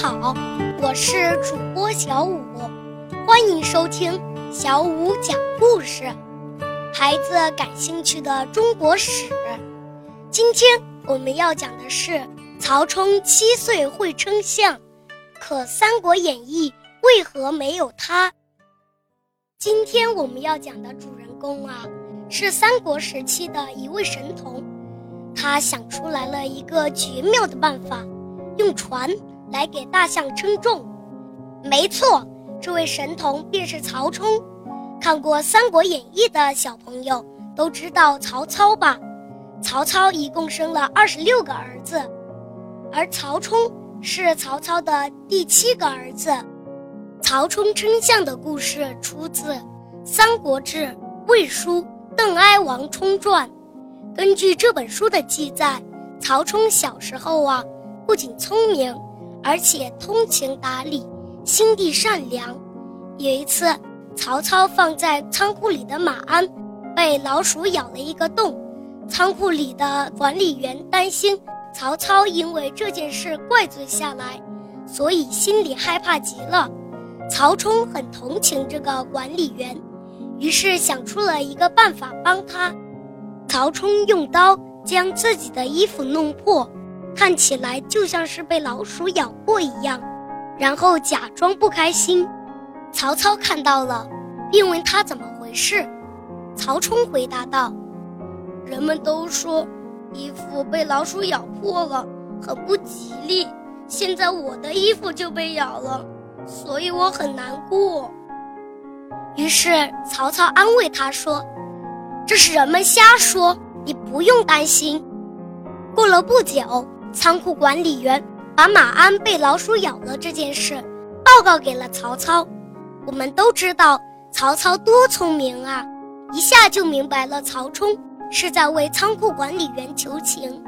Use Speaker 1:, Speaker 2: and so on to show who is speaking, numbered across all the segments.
Speaker 1: 好，我是主播小五，欢迎收听小五讲故事。孩子感兴趣的中国史，今天我们要讲的是曹冲七岁会称象，可《三国演义》为何没有他？今天我们要讲的主人公啊，是三国时期的一位神童，他想出来了一个绝妙的办法，用船。来给大象称重，没错，这位神童便是曹冲。看过《三国演义》的小朋友都知道曹操吧？曹操一共生了二十六个儿子，而曹冲是曹操的第七个儿子。曹冲称象的故事出自《三国志·魏书·邓哀王冲传》。根据这本书的记载，曹冲小时候啊，不仅聪明。而且通情达理，心地善良。有一次，曹操放在仓库里的马鞍被老鼠咬了一个洞，仓库里的管理员担心曹操因为这件事怪罪下来，所以心里害怕极了。曹冲很同情这个管理员，于是想出了一个办法帮他。曹冲用刀将自己的衣服弄破。看起来就像是被老鼠咬过一样，然后假装不开心。曹操看到了，便问他怎么回事。曹冲回答道：“人们都说衣服被老鼠咬破了，很不吉利。现在我的衣服就被咬了，所以我很难过。”于是曹操安慰他说：“这是人们瞎说，你不用担心。”过了不久。仓库管理员把马鞍被老鼠咬了这件事报告给了曹操。我们都知道曹操多聪明啊，一下就明白了曹冲是在为仓库管理员求情。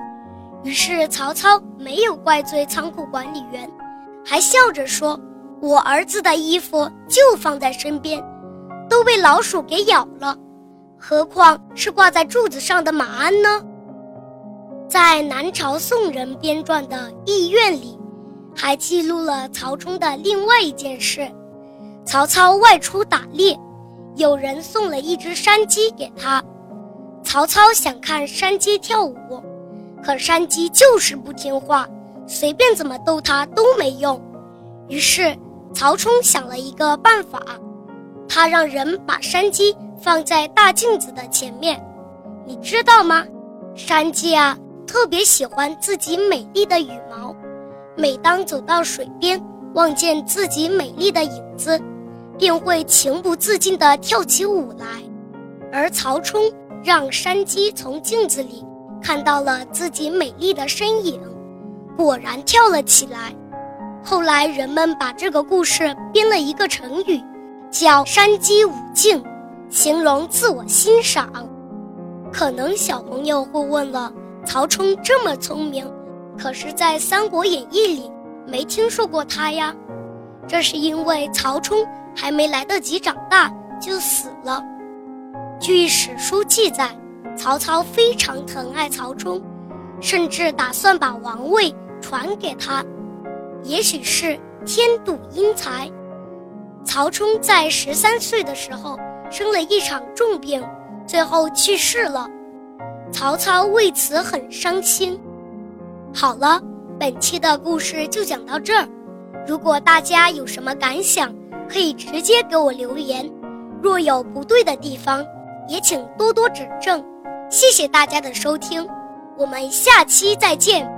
Speaker 1: 于是曹操没有怪罪仓库管理员，还笑着说：“我儿子的衣服就放在身边，都被老鼠给咬了，何况是挂在柱子上的马鞍呢？”在南朝宋人编撰的《艺苑》里，还记录了曹冲的另外一件事：曹操外出打猎，有人送了一只山鸡给他。曹操想看山鸡跳舞，可山鸡就是不听话，随便怎么逗它都没用。于是曹冲想了一个办法，他让人把山鸡放在大镜子的前面。你知道吗？山鸡啊！特别喜欢自己美丽的羽毛，每当走到水边，望见自己美丽的影子，便会情不自禁地跳起舞来。而曹冲让山鸡从镜子里看到了自己美丽的身影，果然跳了起来。后来人们把这个故事编了一个成语，叫“山鸡舞镜”，形容自我欣赏。可能小朋友会问了。曹冲这么聪明，可是，在《三国演义》里没听说过他呀。这是因为曹冲还没来得及长大就死了。据史书记载，曹操非常疼爱曹冲，甚至打算把王位传给他。也许是天妒英才，曹冲在十三岁的时候生了一场重病，最后去世了。曹操为此很伤心。好了，本期的故事就讲到这儿。如果大家有什么感想，可以直接给我留言。若有不对的地方，也请多多指正。谢谢大家的收听，我们下期再见。